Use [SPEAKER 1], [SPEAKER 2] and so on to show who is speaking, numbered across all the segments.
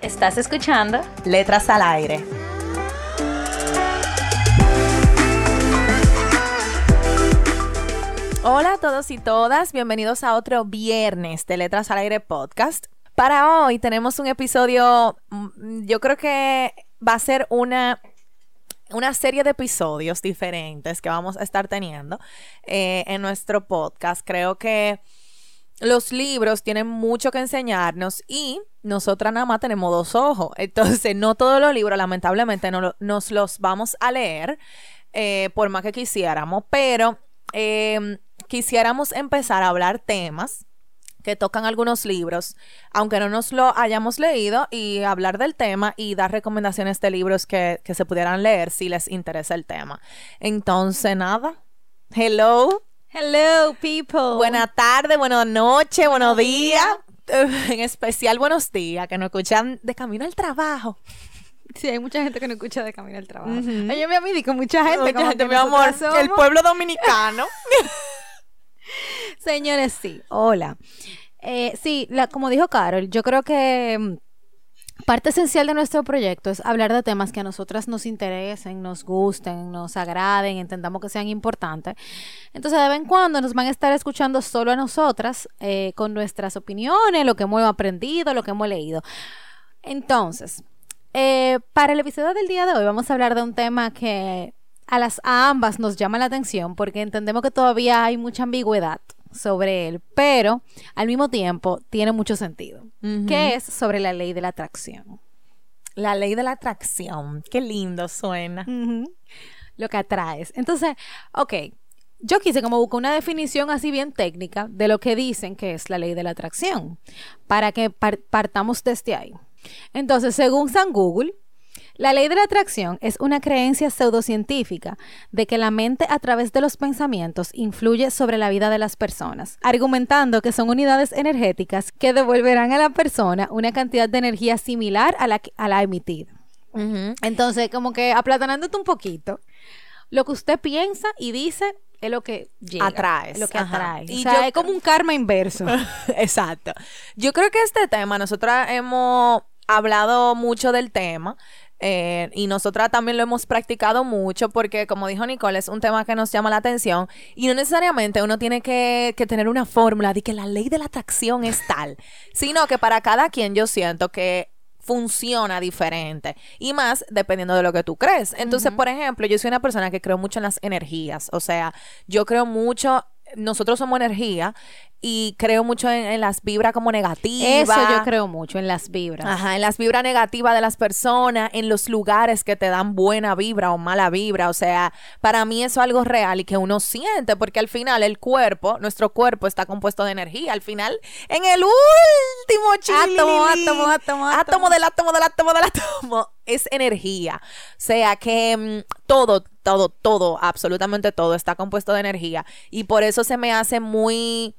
[SPEAKER 1] Estás escuchando
[SPEAKER 2] Letras al Aire. Hola a todos y todas, bienvenidos a otro viernes de Letras al Aire podcast. Para hoy tenemos un episodio, mm, yo creo que va a ser una, una serie de episodios diferentes que vamos a estar teniendo eh, en nuestro podcast. Creo que los libros tienen mucho que enseñarnos y nosotras nada más tenemos dos ojos. Entonces, no todos los libros, lamentablemente, no nos los vamos a leer, eh, por más que quisiéramos, pero eh, quisiéramos empezar a hablar temas que tocan algunos libros, aunque no nos lo hayamos leído, y hablar del tema y dar recomendaciones de libros que, se pudieran leer si les interesa el tema. Entonces, nada. Hello.
[SPEAKER 1] Hello, people.
[SPEAKER 2] Buenas tardes, buenas noches, buenos días. En especial, buenos días, que nos escuchan de camino al trabajo.
[SPEAKER 1] Sí, hay mucha gente que no escucha de camino al trabajo. Yo me amigo mucha gente.
[SPEAKER 2] Mucha gente, mi amor. El pueblo dominicano.
[SPEAKER 1] Señores, sí. Hola. Eh, sí, como dijo Carol, yo creo que mm, parte esencial de nuestro proyecto es hablar de temas que a nosotras nos interesen, nos gusten, nos agraden, entendamos que sean importantes. Entonces, de vez en cuando nos van a estar escuchando solo a nosotras eh, con nuestras opiniones, lo que hemos aprendido, lo que hemos leído. Entonces, eh, para el episodio del día de hoy vamos a hablar de un tema que a las ambas nos llama la atención porque entendemos que todavía hay mucha ambigüedad sobre él, pero al mismo tiempo tiene mucho sentido, que es sobre la ley de la atracción.
[SPEAKER 2] La ley de la atracción, qué lindo suena.
[SPEAKER 1] Lo que atraes. Entonces, ok, yo quise como buscar una definición así bien técnica de lo que dicen que es la ley de la atracción, para que partamos desde ahí. Entonces, según San Google, la ley de la atracción es una creencia pseudocientífica de que la mente a través de los pensamientos influye sobre la vida de las personas, argumentando que son unidades energéticas que devolverán a la persona una cantidad de energía similar a la, a la emitida. Entonces, como que aplatanándote un poquito, lo que usted piensa y dice es lo que llega,
[SPEAKER 2] atrae,
[SPEAKER 1] lo que atrae. Y o sea, es como un karma inverso.
[SPEAKER 2] Exacto. Yo creo que este tema, nosotras hemos hablado mucho del tema. Eh, y nosotras también lo hemos practicado mucho porque, como dijo Nicole, es un tema que nos llama la atención y no necesariamente uno tiene que, que tener una fórmula de que la ley de la atracción es tal, sino que para cada quien yo siento que funciona diferente y más dependiendo de lo que tú crees. Entonces, por ejemplo, yo soy una persona que creo mucho en las energías, o sea, yo creo mucho nosotros somos energía y creo mucho en, las vibras como negativas.
[SPEAKER 1] Eso yo creo mucho, en las vibras.
[SPEAKER 2] Ajá, en las vibras negativas de las personas, en los lugares que te dan buena vibra o mala vibra. O sea, para mí eso es algo real y que uno siente, porque al final el cuerpo, nuestro cuerpo está compuesto de energía. Al final, en el último
[SPEAKER 1] átomo, átomo, átomo,
[SPEAKER 2] átomo del átomo del átomo del átomo, es energía. O sea que mm, todo, todo, todo, absolutamente todo está compuesto de energía. Y por eso se me hace muy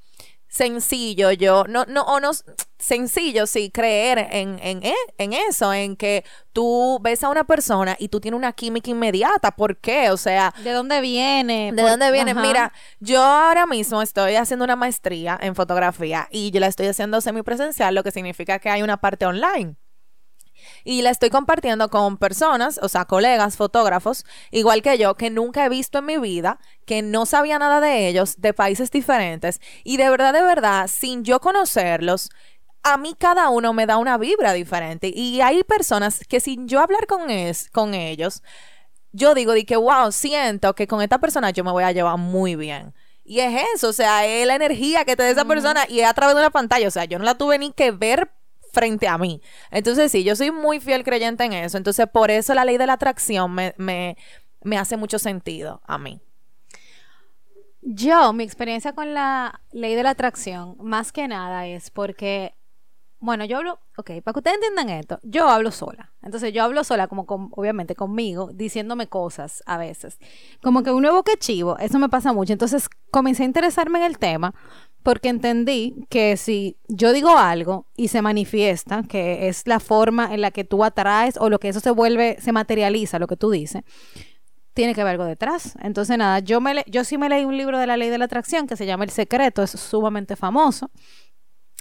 [SPEAKER 2] sencillo yo, no, no, o no, sencillo, sí, creer en, en, e, en, eso, en que tú ves a una persona y tú tienes una química inmediata. ¿Por qué? O sea...
[SPEAKER 1] ¿De dónde viene?
[SPEAKER 2] ¿De dónde viene? Mira, yo ahora mismo estoy haciendo una maestría en fotografía y yo la estoy haciendo semipresencial, lo que significa que hay una parte online y la estoy compartiendo con personas, o sea, colegas, fotógrafos, igual que yo, que nunca he visto en mi vida, que no sabía nada de ellos, de países diferentes, y de verdad, de verdad, sin yo conocerlos, a mí cada uno me da una vibra diferente. Y hay personas que sin yo hablar con, es, con ellos, yo digo de que, wow, siento que con esta persona yo me voy a llevar muy bien. Y es eso, o sea, es la energía que te da esa persona y es a través de una pantalla. O sea, yo no la tuve ni que ver frente a mí. Entonces, sí, yo soy muy fiel creyente en eso. Entonces, por eso la ley de la atracción me, me, me hace mucho sentido a mí.
[SPEAKER 1] Yo, mi experiencia con la ley de la atracción, más que nada es porque bueno, yo hablo, ok, para que ustedes entiendan esto, yo hablo sola. Entonces yo hablo sola, como obviamente conmigo, diciéndome cosas a veces. Como que un nuevo que chivo, eso me pasa mucho. Entonces comencé a interesarme en el tema porque entendí que si yo digo algo y se manifiesta, que es la forma en la que tú atraes o lo que eso se vuelve, se materializa, lo que tú dices, tiene que haber algo detrás. Entonces, nada, yo, me yo sí me leí un libro de la ley de la atracción que se llama El Secreto, es sumamente famoso.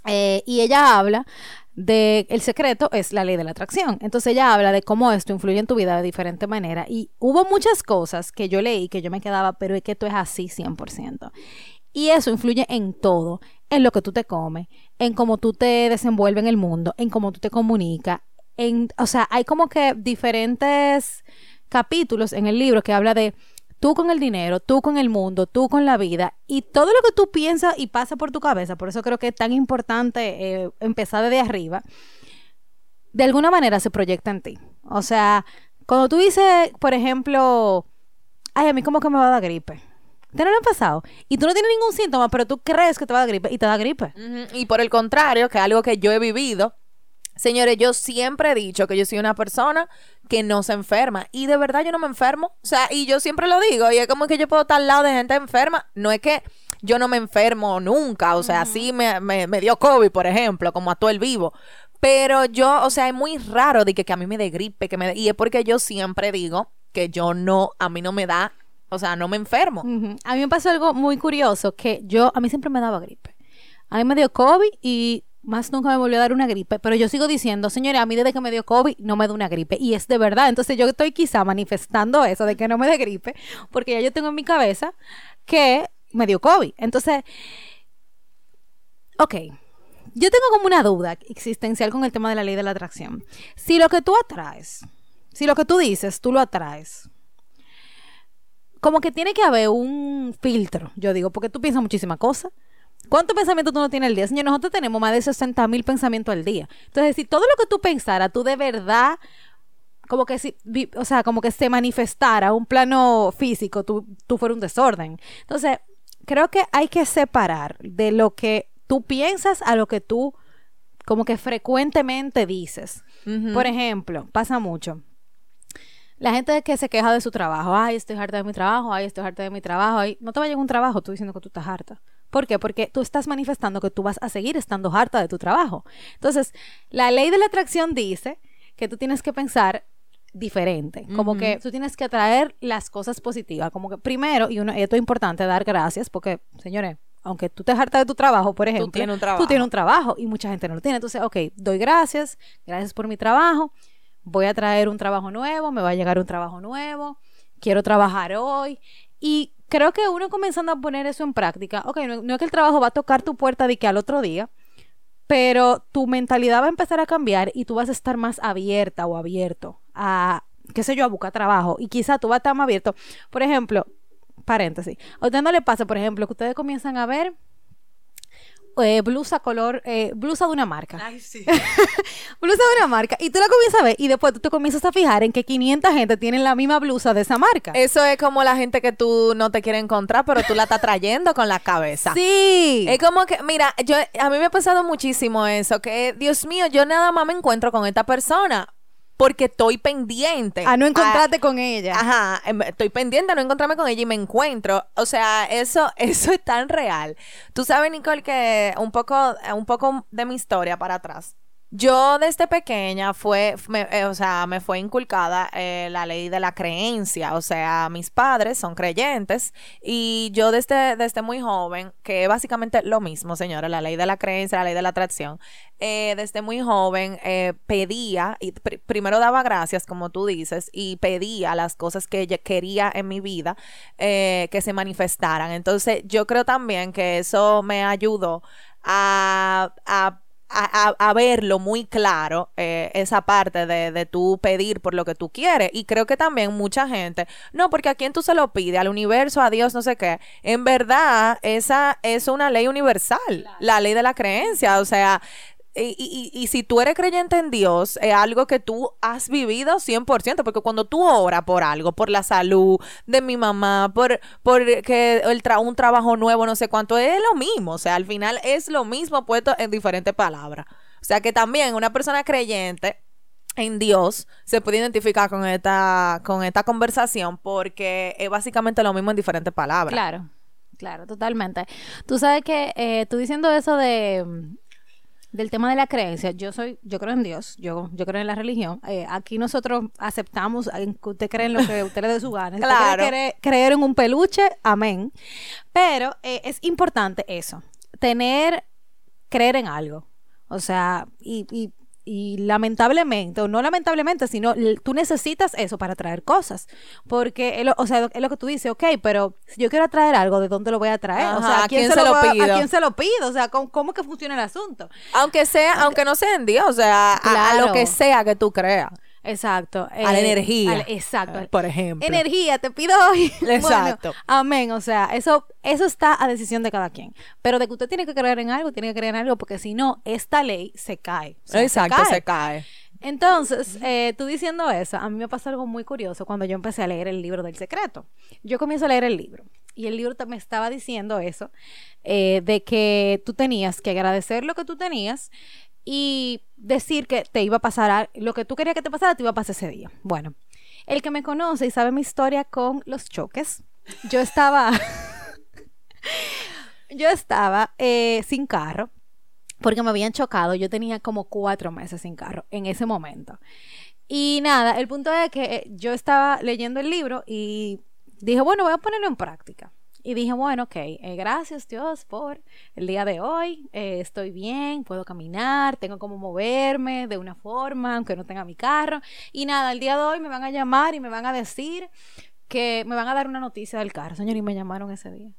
[SPEAKER 1] Eh, y ella habla de el secreto es la ley de la atracción. Entonces ella habla de cómo esto influye en tu vida de diferente manera. Y hubo muchas cosas que yo leí que yo me quedaba, pero es que esto es así 100%. Y eso influye en todo, en lo que tú te comes, en cómo tú te desenvuelves en el mundo, en cómo tú te comunicas. En, o sea, hay como que diferentes capítulos en el libro que habla de tú con el dinero, tú con el mundo, tú con la vida y todo lo que tú piensas y pasa por tu cabeza. Por eso creo que es tan importante eh, empezar desde arriba. De alguna manera se proyecta en ti. O sea, cuando tú dices, por ejemplo, ay, a mí como que me va a dar gripe. ¿Te no lo ha pasado? Y tú no tienes ningún síntoma, pero tú crees que te va a dar gripe y te da gripe.
[SPEAKER 2] Y por el contrario, que es algo que yo he vivido, Señores, yo siempre he dicho que yo soy una persona que no se enferma. Y de verdad yo no me enfermo. O sea, y yo siempre lo digo. Y es como que yo puedo estar al lado de gente enferma. No es que yo no me enfermo nunca. O sea, sí me, me, dio COVID, por ejemplo, como a todo el vivo. Pero yo, o sea, es muy raro de que, a mí me dé gripe. Que me y es porque yo siempre digo que yo no, a mí no me da, o sea, no me enfermo.
[SPEAKER 1] A mí me pasó algo muy curioso, que yo, a mí siempre me daba gripe. A mí me dio COVID y más nunca me volvió a dar una gripe, pero yo sigo diciendo, señores, a mí desde que me dio COVID no me da una gripe y es de verdad, entonces yo estoy quizá manifestando eso de que no me dé gripe, porque ya yo tengo en mi cabeza que me dio COVID. Entonces, ok, yo tengo como una duda existencial con el tema de la ley de la atracción. Si lo que tú atraes, si lo que tú dices, tú lo atraes, como que tiene que haber un filtro, yo digo, porque tú piensas muchísimas cosas. ¿Cuántos pensamientos tú no tienes al día? Señor, nosotros tenemos más de 60 mil pensamientos al día. Entonces, si todo lo que tú pensaras, tú de verdad, como que si, o sea, como que se manifestara a un plano físico, tú, tú fueras un desorden. Entonces, creo que hay que separar de lo que tú piensas a lo que tú como que frecuentemente dices. Por ejemplo, pasa mucho. La gente que se queja de su trabajo, ay, estoy harta de mi trabajo, ay, estoy harta de mi trabajo, ay, no te vaya a un trabajo tú diciendo que tú estás harta. ¿Por qué? Porque tú estás manifestando que tú vas a seguir estando harta de tu trabajo. Entonces, la ley de la atracción dice que tú tienes que pensar diferente, como que tú tienes que atraer las cosas positivas, como que primero, y, esto es importante, dar gracias, porque, señores, aunque tú te harta de tu trabajo, por ejemplo, tú tienes un trabajo, tú tienes un trabajo y mucha gente no lo tiene. Entonces, ok, doy gracias, gracias por mi trabajo, voy a traer un trabajo nuevo, me va a llegar un trabajo nuevo, quiero trabajar hoy. Y creo que uno comenzando a poner eso en práctica, ok, no, es que el trabajo va a tocar tu puerta de que al otro día, pero tu mentalidad va a empezar a cambiar y tú vas a estar más abierta o abierto a, qué sé yo, a buscar trabajo. Y quizá tú vas a estar más abierto. Por ejemplo, paréntesis, a usted no le pasa, por ejemplo, que ustedes comienzan a ver eh, blusa color, eh, blusa de una marca.
[SPEAKER 2] Ay, sí.
[SPEAKER 1] blusa de una marca. Y tú la comienzas a ver y después tú te comienzas a fijar en que 500 gente tienen la misma blusa de esa marca.
[SPEAKER 2] Eso es como la gente que tú no te quieres encontrar, pero tú la estás trayendo con la cabeza.
[SPEAKER 1] Sí.
[SPEAKER 2] Es como que, mira, yo a mí me ha pasado muchísimo eso, que Dios mío, yo nada más me encuentro con esta persona porque estoy pendiente.
[SPEAKER 1] A no encontrarte con ella.
[SPEAKER 2] Ajá, em, estoy pendiente a no encontrarme con ella y me encuentro. O sea, eso, eso es tan real. Tú sabes, Nicole, que un poco, un poco de mi historia para atrás. Yo desde pequeña fue, eh, o sea, me fue inculcada eh, la ley de la creencia, o sea, mis padres son creyentes y yo desde, muy joven, que es básicamente lo mismo, señora, la ley de la creencia, la ley de la atracción, eh, desde muy joven pedía, y primero daba gracias, como tú dices, y pedía las cosas que quería en mi vida que se manifestaran. Entonces, yo creo también que eso me ayudó a a, verlo muy claro, eh, esa parte de, de tú pedir por lo que tú quieres. Y creo que también mucha gente, no, porque a quién tú se lo pides, al universo, a Dios, no sé qué. En verdad, esa es una ley universal, la ley de la creencia. O sea, y, y, si tú eres creyente en Dios, es algo que tú has vivido 100%, porque cuando tú oras por algo, por la salud de mi mamá, por, por que el un trabajo nuevo, no sé cuánto, es lo mismo, o sea, al final es lo mismo puesto en diferentes palabras. O sea que también una persona creyente en Dios se puede identificar con esta, con esta conversación porque es básicamente lo mismo en diferentes palabras.
[SPEAKER 1] Claro, claro, totalmente. Tú sabes que eh, tú diciendo eso de del tema de la creencia, yo soy, yo creo en Dios, yo, yo creo en la religión. Eh, aquí nosotros aceptamos que usted cree en lo que usted le dé su gana.
[SPEAKER 2] claro.
[SPEAKER 1] creer en un peluche, amén. Pero eh, es importante eso, tener, creer en algo. O sea, y, y y lamentablemente, o no lamentablemente, sino tú necesitas eso para traer cosas. Porque, o sea, es lo que tú dices, ok, pero si yo quiero traer algo, ¿de dónde lo voy a traer? o sea, ¿a quién, se, lo, pido? ¿A quién se lo pido? O sea, ¿cómo, que funciona el asunto?
[SPEAKER 2] Aunque sea, aunque, no sea en Dios, o sea, a, lo que sea que tú creas.
[SPEAKER 1] Exacto.
[SPEAKER 2] a la eh, energía.
[SPEAKER 1] exacto.
[SPEAKER 2] Por ejemplo.
[SPEAKER 1] Energía, te pido hoy.
[SPEAKER 2] Exacto.
[SPEAKER 1] amén. O sea, eso, eso está a decisión de cada quien. Pero de que usted tiene que creer en algo, tiene que creer en algo, porque si no, esta ley se cae.
[SPEAKER 2] Exacto, se cae.
[SPEAKER 1] Entonces, eh, tú diciendo eso, a mí me pasó algo muy curioso cuando yo empecé a leer el libro del secreto. Yo comienzo a leer el libro y el libro me estaba diciendo eso, eh, de que tú tenías que agradecer lo que tú tenías y decir que te iba a pasar lo que tú querías que te pasara, te iba a pasar ese día. Bueno, el que me conoce y sabe mi historia con los choques, yo estaba, yo estaba eh, sin carro porque me habían chocado. Yo tenía como cuatro meses sin carro en ese momento. Y nada, el punto es que yo estaba leyendo el libro y dije, bueno, voy a ponerlo en práctica. Y dije, bueno, ok, eh, gracias Dios por el día de hoy. Eh, estoy bien, puedo caminar, tengo como moverme de una forma, aunque no tenga mi carro. Y nada, el día de hoy me van a llamar y me van a decir que me van a dar una noticia del carro. Señor, y me llamaron ese día.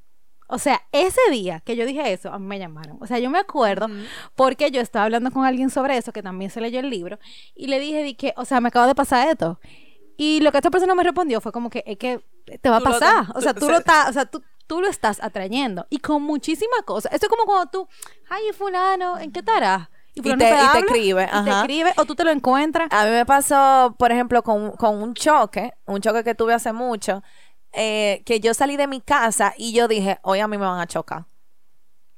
[SPEAKER 1] O sea, ese día que yo dije eso, a mí me llamaron. O sea, yo me acuerdo porque yo estaba hablando con alguien sobre eso, que también se leyó el libro, y le dije, di que, o sea, me acaba de pasar esto. Y lo que esta persona me respondió fue como que, es que te va a pasar. o sea, tú lo estás, o sea, tú, tú lo estás atrayendo. Y con muchísimas cosas. Esto es como cuando tú, ay, fulano, ¿en qué estarás?
[SPEAKER 2] Y, te, te, escribe,
[SPEAKER 1] y te escribe, o tú te lo encuentras.
[SPEAKER 2] A mí me pasó, por ejemplo, con, con un choque, un choque que tuve hace mucho, eh, que yo salí de mi casa y yo dije, hoy a mí me van a chocar.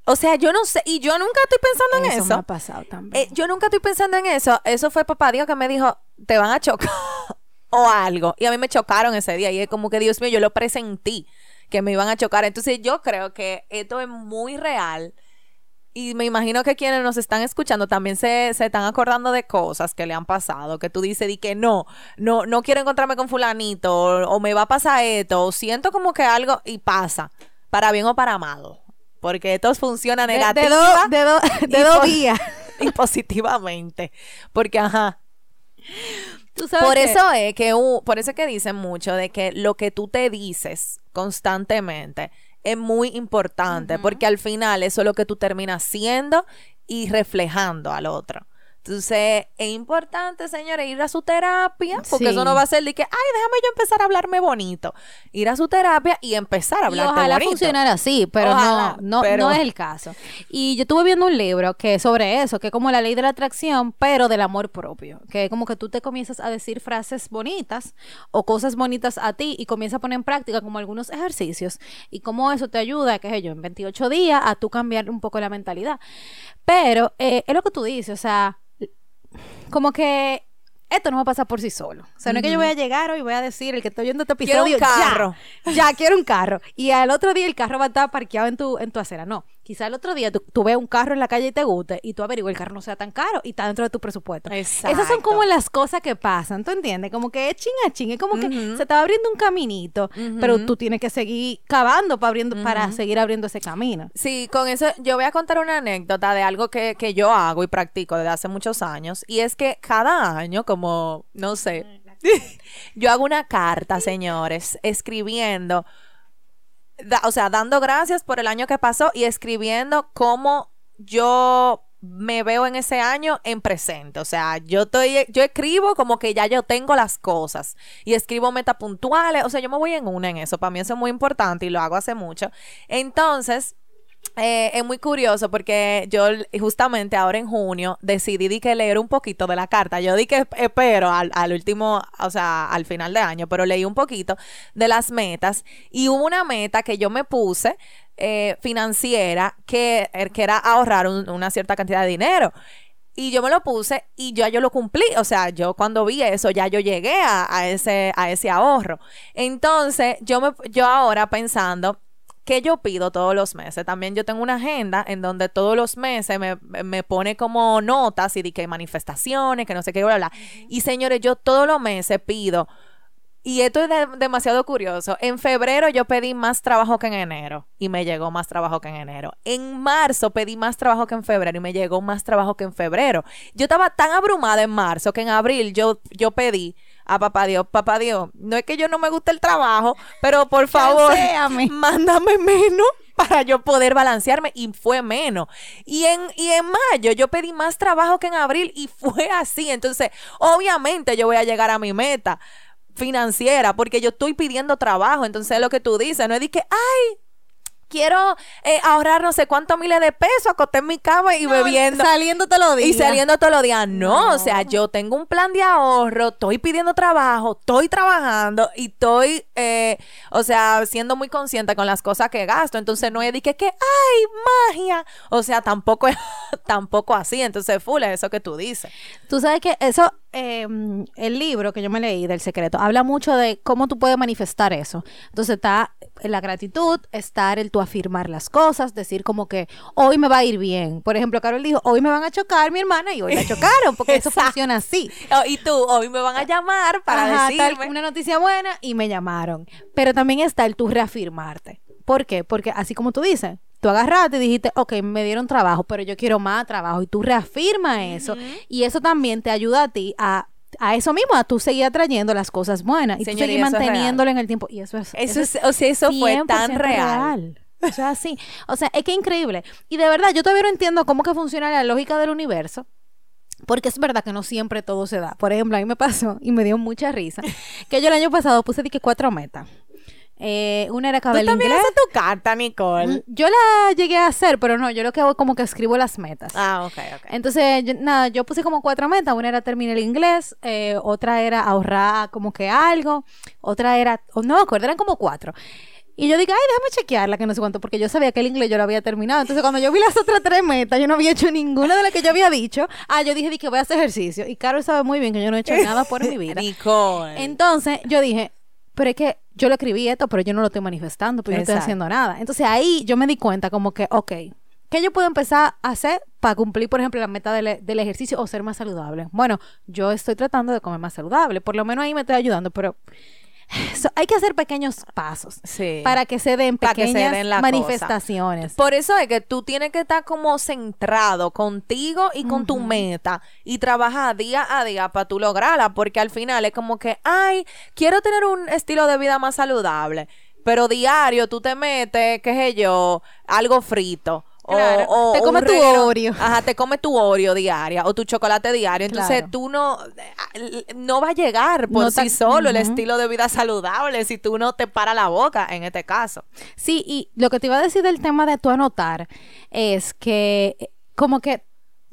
[SPEAKER 2] O sea, yo no sé, y yo nunca estoy pensando en eso.
[SPEAKER 1] Eso me ha pasado también.
[SPEAKER 2] Eh, yo nunca estoy pensando en eso. Eso fue papá Dios que me dijo, te van a chocar o algo. Y a mí me chocaron ese día y es como que, Dios mío, yo lo presentí que me iban a chocar. Entonces yo creo que esto es muy real y me imagino que quienes nos están escuchando también se, están acordando de cosas que le han pasado, que tú dices di que no, no, no quiero encontrarme con fulanito, o, me va a pasar esto, o siento como que algo y pasa, para bien o para mal. Porque esto funciona negativamente.
[SPEAKER 1] De, dos de, dos días.
[SPEAKER 2] y positivamente. Porque, ajá. Por eso es que, por eso es que dicen mucho de que lo que tú te dices constantemente es muy importante porque al final eso es lo que tú terminas siendo y reflejando al otro. Entonces, es importante, señores, ir a su terapia, porque eso no va a ser de que, ay, déjame yo empezar a hablarme bonito. Ir a su terapia y empezar a hablar bonito.
[SPEAKER 1] Ojalá funcionara así, pero no, no, no es el caso. Y yo estuve viendo un libro que sobre eso, que es como la ley de la atracción, pero del amor propio, que es como que tú te comienzas a decir frases bonitas o cosas bonitas a ti y comienzas a poner en práctica como algunos ejercicios y cómo eso te ayuda, qué sé yo, en 28 días a tú cambiar un poco la mentalidad. Pero eh, es lo que tú dices, o sea, como que esto no va a pasar por sí solo. O sea, no es que yo voy a llegar hoy y voy a decir, el que estoy viendo este episodio,
[SPEAKER 2] quiero un carro.
[SPEAKER 1] Ya, quiero un carro. Y al otro día el carro va a estar parqueado en tu, en tu acera. No. Quizá el otro día tú, tú ves un carro en la calle y te guste y tú averiguas el carro no sea tan caro y está dentro de tu presupuesto.
[SPEAKER 2] Exacto.
[SPEAKER 1] Esas son como las cosas que pasan, ¿tú entiendes? Como que es ching a ching, es como que se te va abriendo un caminito, pero tú tienes que seguir cavando para, abriendo, para seguir abriendo ese camino.
[SPEAKER 2] Sí, con eso yo voy a contar una anécdota de algo que, que yo hago y practico desde hace muchos años y es que cada año, como, no sé, yo hago una carta, señores, escribiendo o sea, dando gracias por el año que pasó y escribiendo cómo yo me veo en ese año en presente. O sea, yo estoy, yo escribo como que ya yo tengo las cosas y escribo metas puntuales. O sea, yo me voy en una en eso. Para mí eso es muy importante y lo hago hace mucho. Entonces, eh, es muy curioso porque yo justamente ahora en junio decidí que leer un poquito de la carta. Yo di que espero al, al, último, o sea, al final de año, pero leí un poquito de las metas y hubo una meta que yo me puse eh, financiera que, er, que, era ahorrar una cierta cantidad de dinero. Y yo me lo puse y ya yo lo cumplí. O sea, yo cuando vi eso, ya yo llegué a, a ese, a ese ahorro. Entonces, yo, me, yo ahora pensando, ¿qué yo pido todos los meses? También yo tengo una agenda en donde todos los meses me, me pone como notas y de que hay manifestaciones, que no sé qué, bla, bla. Y señores, yo todos los meses pido y esto es demasiado curioso. En febrero yo pedí más trabajo que en enero y me llegó más trabajo que en enero. En marzo pedí más trabajo que en febrero y me llegó más trabajo que en febrero. Yo estaba tan abrumada en marzo que en abril yo, yo pedí a papá Dios, papá Dios, no es que yo no me guste el trabajo, pero por favor, mándame menos para yo poder balancearme y fue menos. Y en, y en mayo yo pedí más trabajo que en abril y fue así. Entonces, obviamente yo voy a llegar a mi meta financiera, porque yo estoy pidiendo trabajo. Entonces, lo que tú dices, no es de que, ay, quiero eh, ahorrar no sé cuántos miles de pesos, acosté en mi cama y bebiendo.
[SPEAKER 1] Saliendo todos los días.
[SPEAKER 2] Y saliendo todos los días. No, o sea, yo tengo un plan de ahorro, estoy pidiendo trabajo, estoy trabajando y estoy, eh, o sea, siendo muy consciente con las cosas que gasto. Entonces no es de que, que ¡ay, magia! O sea, tampoco es tampoco así. Entonces, full es eso que tú dices.
[SPEAKER 1] Tú sabes que eso Em, el libro que yo me leí del secreto habla mucho de cómo tú puedes manifestar eso. Entonces está la gratitud, estar el tú afirmar las cosas, decir como que hoy me va a ir bien. Por ejemplo, Carol dijo, hoy me van a chocar mi hermana y hoy la chocaron, porque eso funciona así.
[SPEAKER 2] Oh, y tú, hoy me van a llamar para decirme
[SPEAKER 1] una noticia buena y me llamaron. Pero también está el tú reafirmarte. ¿Por qué? Porque así como tú dices, tú agarraste y dijiste, ok, me dieron trabajo, pero yo quiero más trabajo. Y tú reafirmas eso. Y eso también te ayuda a ti a a eso mismo, a tú seguir atrayendo las cosas buenas y tú seguir manteniéndolo en el tiempo. Y eso es.
[SPEAKER 2] Eso, es, o sea, eso fue tan real.
[SPEAKER 1] O sea, sí. O sea, es que increíble. Y de verdad, yo todavía no entiendo cómo que funciona la lógica del universo. Porque es verdad que no siempre todo se da. Por ejemplo, a mí me pasó y me dio mucha risa que yo el año pasado puse de que cuatro metas. Eh, una era acabar
[SPEAKER 2] ¿Tú también
[SPEAKER 1] inglés.
[SPEAKER 2] haces tu carta, Nicole? Mm,
[SPEAKER 1] yo la llegué a hacer, pero no, yo lo que hago es como que escribo las metas.
[SPEAKER 2] Ah, ok, ok.
[SPEAKER 1] Entonces, nada, yo puse como cuatro metas. Una era terminar el inglés, eh, otra era ahorrar como que algo, otra era, no me acuerdo, eran como cuatro. Y yo dije, ay, déjame chequearla, que no sé cuánto, porque yo sabía que el inglés yo lo había terminado. Entonces, cuando yo vi las otras tres metas, yo no había hecho ninguna de las que yo había dicho. Ah, yo dije, que voy a hacer ejercicio. Y Carol sabe muy bien que yo no he hecho nada por mi vida.
[SPEAKER 2] Nicole.
[SPEAKER 1] Entonces, yo dije, pero es que yo lo escribí esto, pero yo no lo estoy manifestando, pues yo no estoy haciendo nada. Entonces ahí yo me di cuenta como que, ok, ¿qué yo puedo empezar a hacer para cumplir, por ejemplo, la meta del, del, ejercicio o ser más saludable? Bueno, yo estoy tratando de comer más saludable, por lo menos ahí me estoy ayudando, pero hay que hacer pequeños pasos para que se den pequeñas manifestaciones.
[SPEAKER 2] Por eso es que tú tienes que estar como centrado contigo y con tu meta y trabajar día a día para tú lograrla, porque al final es como que, ay, quiero tener un estilo de vida más saludable, pero diario tú te metes, qué sé yo, algo frito o,
[SPEAKER 1] te come tu Oreo.
[SPEAKER 2] Ajá, te come tu Oreo diaria o tu chocolate diario. Entonces tú no, no va a llegar por sí solo el estilo de vida saludable si tú no te para la boca en este caso.
[SPEAKER 1] Sí, y lo que te iba a decir del tema de tu anotar es que eh, como que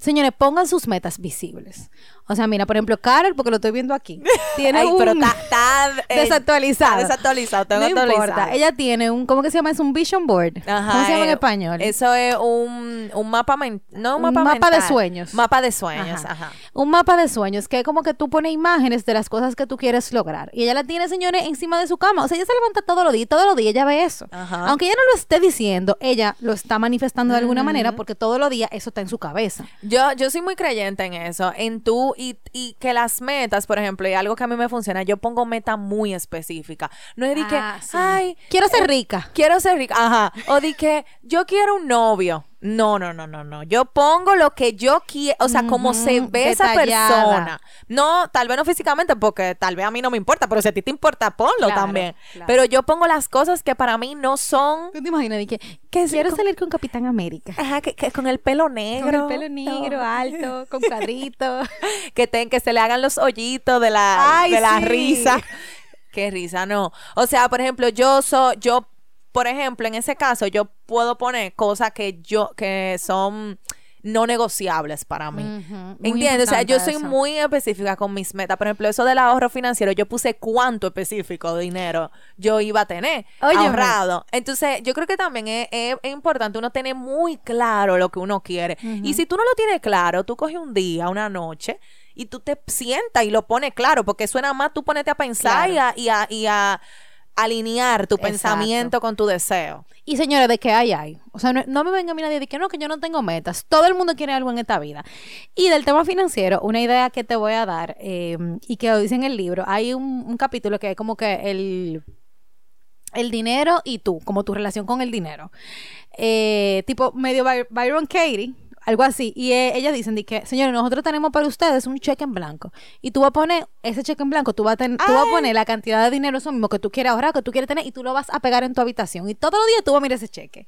[SPEAKER 1] Señores, pongan sus metas visibles. O sea, mira, por ejemplo, Carol, porque lo estoy viendo aquí, tiene un...
[SPEAKER 2] pero está,
[SPEAKER 1] eh, desactualizado.
[SPEAKER 2] Está desactualizado,
[SPEAKER 1] no importa. Ella tiene un, ¿cómo que se llama? Es un vision board. Ajá, ¿Cómo se llama en eh, español?
[SPEAKER 2] Eso es un, un mapa, no un mapa,
[SPEAKER 1] un mapa de sueños.
[SPEAKER 2] Mapa de sueños, ajá.
[SPEAKER 1] Un mapa de sueños, que es como que tú pones imágenes de las cosas que tú quieres lograr. Y ella la tiene, señores, encima de su cama. O sea, ella se levanta todos los días, todos los días ella ve eso. Ajá. Aunque ella no lo esté diciendo, ella lo está manifestando de alguna manera porque todos los días eso está en su cabeza.
[SPEAKER 2] Yo, yo soy muy creyente en eso, en tú y, y, que las metas, por ejemplo, y algo que a mí me funciona, yo pongo meta muy específica. No es de que, ah, ay,
[SPEAKER 1] quiero ser eh, rica.
[SPEAKER 2] Quiero ser rica, ajá. O de que yo quiero un novio. No, no, no, no, no. Yo pongo lo que yo quiero, o sea, como se ve esa persona. No, tal vez no físicamente, porque tal vez a mí no me importa, pero si a ti te importa, ponlo también. Pero yo pongo las cosas que para mí no son.
[SPEAKER 1] ¿Tú te imaginas? Que, que quiero salir con Capitán América.
[SPEAKER 2] Ajá, que, con el pelo negro.
[SPEAKER 1] Con el pelo negro, alto, con cuadritos.
[SPEAKER 2] que, ten, que se le hagan los hoyitos de la, de la risa. Qué risa, no. O sea, por ejemplo, yo soy, yo por ejemplo, en ese caso, yo puedo poner cosas que yo, que son no negociables para mí. ¿Entiendes? O sea, yo soy
[SPEAKER 1] eso.
[SPEAKER 2] muy específica con mis metas. Por ejemplo, eso del ahorro financiero, yo puse cuánto específico de dinero yo iba a tener
[SPEAKER 1] Óyeme.
[SPEAKER 2] ahorrado. Entonces, yo creo que también es, es- es importante uno tener muy claro lo que uno quiere. Y si tú no lo tienes claro, tú coges un día, una noche, y tú te sientas y lo pones claro, porque suena más tú ponerte a pensar y, a, y, a, y a alinear tu
[SPEAKER 1] Exacto.
[SPEAKER 2] pensamiento con tu deseo.
[SPEAKER 1] Y señores, ¿de qué hay hay? O sea, no, no me venga a mí nadie de que no, que yo no tengo metas. Todo el mundo quiere algo en esta vida. Y del tema financiero, una idea que te voy a dar eh, y que lo dice en el libro, hay un, un capítulo que es como que el, el dinero y tú, como tu relación con el dinero. Eh, tipo medio By- Byron Katie, algo así. Y eh, ellas dicen de que, señores, nosotros tenemos para ustedes un cheque en blanco. Y tú vas a poner ese cheque en blanco, tú vas a, ten- tú vas a poner la cantidad de dinero, eso mismo que tú quieres ahorrar, que tú quieres tener, y tú lo vas a pegar en tu habitación. Y todos los días tú vas a mirar ese cheque.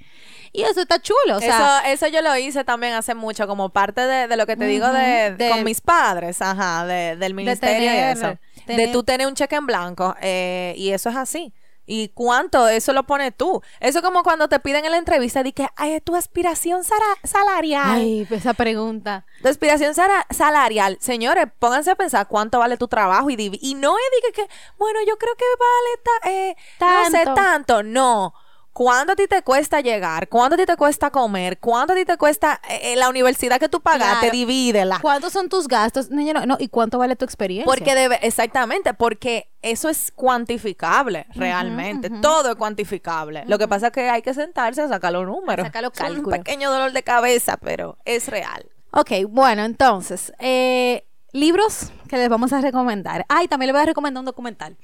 [SPEAKER 1] Y eso está chulo. O sea,
[SPEAKER 2] eso, eso yo lo hice también hace mucho, como parte de, de lo que te digo de,
[SPEAKER 1] de-
[SPEAKER 2] con mis padres, ajá, de- del ministerio y
[SPEAKER 1] tener-
[SPEAKER 2] eso. De tú tener un cheque en blanco, eh, y eso es así. ¿Y cuánto? Eso lo pones tú. Eso es como cuando te piden en la entrevista, di que, ay, tu aspiración salarial.
[SPEAKER 1] ay, esa pregunta.
[SPEAKER 2] Tu aspiración salarial. Señores, pónganse a pensar cuánto vale tu trabajo y, y no es que, que, bueno, yo creo que vale ta- eh, no sé
[SPEAKER 1] tanto.
[SPEAKER 2] No. ¿Cuánto a ti te cuesta llegar? ¿Cuánto a ti te cuesta comer? ¿Cuánto a ti te cuesta eh, eh, la universidad que tú pagaste?
[SPEAKER 1] Claro.
[SPEAKER 2] Divídela.
[SPEAKER 1] ¿Cuántos son tus gastos? Niña, no, no, ¿y cuánto vale tu experiencia?
[SPEAKER 2] Porque debe, exactamente, porque eso es cuantificable realmente. Todo es cuantificable. Lo que pasa es que hay que sentarse a sacar los números.
[SPEAKER 1] Sacar los
[SPEAKER 2] Es un
[SPEAKER 1] cálculos.
[SPEAKER 2] pequeño dolor de cabeza, pero es real.
[SPEAKER 1] Ok, bueno, entonces, eh, libros que les vamos a recomendar. Ay, también les voy a recomendar un documental.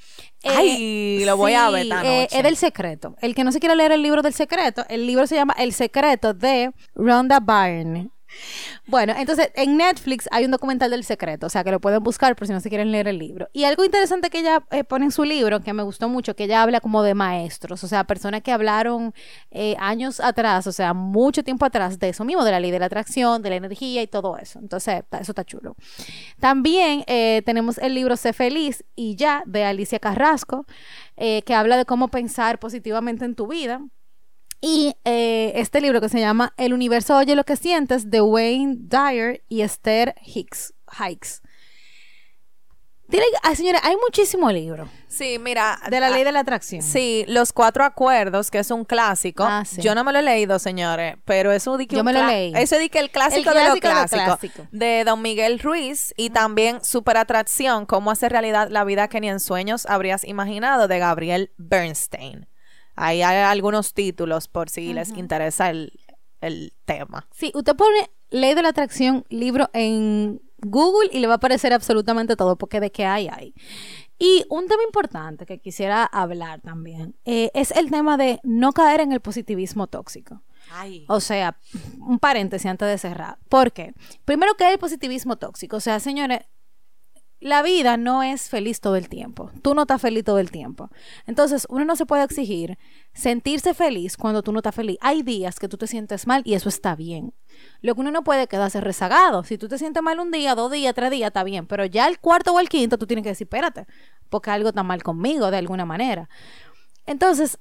[SPEAKER 1] Eh,
[SPEAKER 2] Ay, lo voy a ver esta
[SPEAKER 1] eh, es del secreto. El que no se quiera leer el libro del secreto, el libro se llama El secreto de Rhonda Byrne. Bueno, entonces en Netflix hay un documental del secreto, o sea que lo pueden buscar por si no se quieren leer el libro. Y algo interesante que ella eh, pone en su libro, que me gustó mucho, que ella habla como de maestros, o sea, personas que hablaron eh, años atrás, o sea, mucho tiempo atrás de eso mismo, de la ley de la atracción, de la energía y todo eso. Entonces, eso está chulo. También eh, tenemos el libro Sé feliz y ya, de Alicia Carrasco, que habla de cómo pensar positivamente en tu vida. Y este libro que se llama El universo oye lo que sientes de Wayne Dyer y Esther Hicks. Hikes. Dile, ay, señora, hay muchísimo libro
[SPEAKER 2] Sí, mira.
[SPEAKER 1] de la
[SPEAKER 2] ah,
[SPEAKER 1] ley de la atracción.
[SPEAKER 2] Sí, Los Cuatro Acuerdos, que es un clásico.
[SPEAKER 1] Ah, sí.
[SPEAKER 2] Yo no me lo he leído, señores, pero eso di que
[SPEAKER 1] Yo me lo leí.
[SPEAKER 2] Eso di que el clásico de lo
[SPEAKER 1] clásico.
[SPEAKER 2] clásico. De Don Miguel Ruiz y también Superatracción, cómo hacer realidad la vida que ni en sueños habrías imaginado, de Gabriel Bernstein. Ahí hay algunos títulos por si les interesa el, el tema.
[SPEAKER 1] Sí, usted pone ley de la atracción libro en Google y le va a aparecer absolutamente todo, porque de qué hay, hay. Y un tema importante que quisiera hablar también eh, es el tema de no caer en el positivismo tóxico.
[SPEAKER 2] Ay.
[SPEAKER 1] O sea, un paréntesis antes de cerrar. ¿Por qué? Primero que el positivismo tóxico. O sea, señores, la vida no es feliz todo el tiempo. Tú no estás feliz todo el tiempo. Entonces, uno no se puede exigir sentirse feliz cuando tú no estás feliz. Hay días que tú te sientes mal y eso está bien. Lo que uno no puede quedarse rezagado. Si tú te sientes mal un día, dos días, tres días, está bien. Pero ya el cuarto o el quinto tú tienes que decir, espérate, porque algo está mal conmigo de alguna manera. Entonces,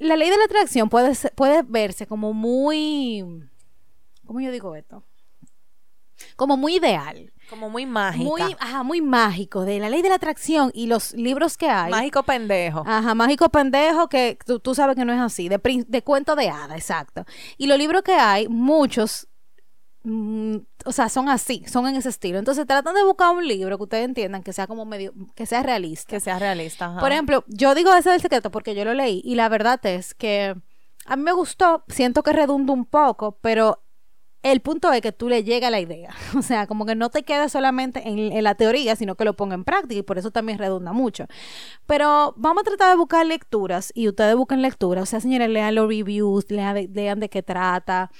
[SPEAKER 1] la ley de la atracción puede, puede verse como muy... ¿Cómo yo digo esto? Como muy ideal.
[SPEAKER 2] Como muy mágica.
[SPEAKER 1] Muy, ajá, muy mágico. De la ley de la atracción y los libros que hay.
[SPEAKER 2] Mágico pendejo.
[SPEAKER 1] Ajá, mágico pendejo que tú, tú sabes que no es así, de, de cuento de hada, exacto. Y los libros que hay, muchos, mm, o sea, son así, son en ese estilo. Entonces tratan de buscar un libro que ustedes entiendan que sea como medio, que sea realista.
[SPEAKER 2] Que sea realista. ajá.
[SPEAKER 1] Por ejemplo, yo digo ese del secreto porque yo lo leí y la verdad es que a mí me gustó, siento que redunda un poco, pero el punto es que tú le llega la idea. O sea, como que no te quedes solamente en, la teoría, sino que lo ponga en práctica y por eso también redunda mucho. Pero vamos a tratar de buscar lecturas y ustedes busquen lecturas. O sea, señores, lean los reviews, lean de, de qué trata.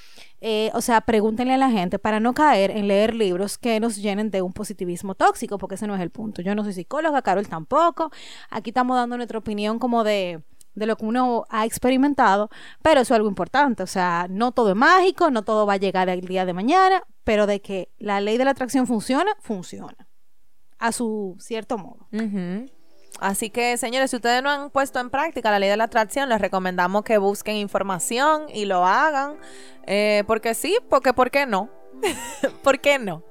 [SPEAKER 1] Eh, o sea, pregúntenle a la gente para no caer en leer libros que nos llenen de un positivismo tóxico, porque ese no es el punto. Yo no soy psicóloga, Carol tampoco. Aquí estamos dando nuestra opinión como de de lo que uno ha experimentado, pero eso es algo importante, o sea, no todo es mágico, no todo va a llegar el día de mañana, pero de que la ley de la atracción funciona, funciona, a su cierto modo.
[SPEAKER 2] Así que, señores, si ustedes no han puesto en práctica la ley de la atracción, les recomendamos que busquen información y lo hagan. Eh, porque sí, porque ¿por qué no? ¿Por qué no?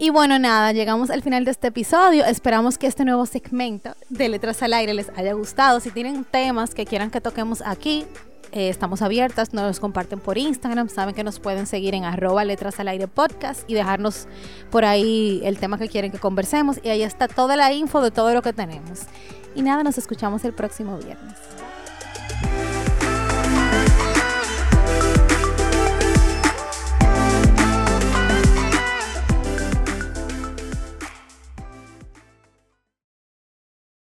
[SPEAKER 1] Y bueno, nada, llegamos al final de este episodio. Esperamos que este nuevo segmento de Letras al Aire les haya gustado. Si tienen temas que quieran que toquemos aquí, eh, estamos abiertas, nos comparten por Instagram, saben que nos pueden seguir en arroba letras al aire podcast y dejarnos por ahí el tema que quieren que conversemos y ahí está toda la info de todo lo que tenemos. Y nada, nos escuchamos el próximo viernes.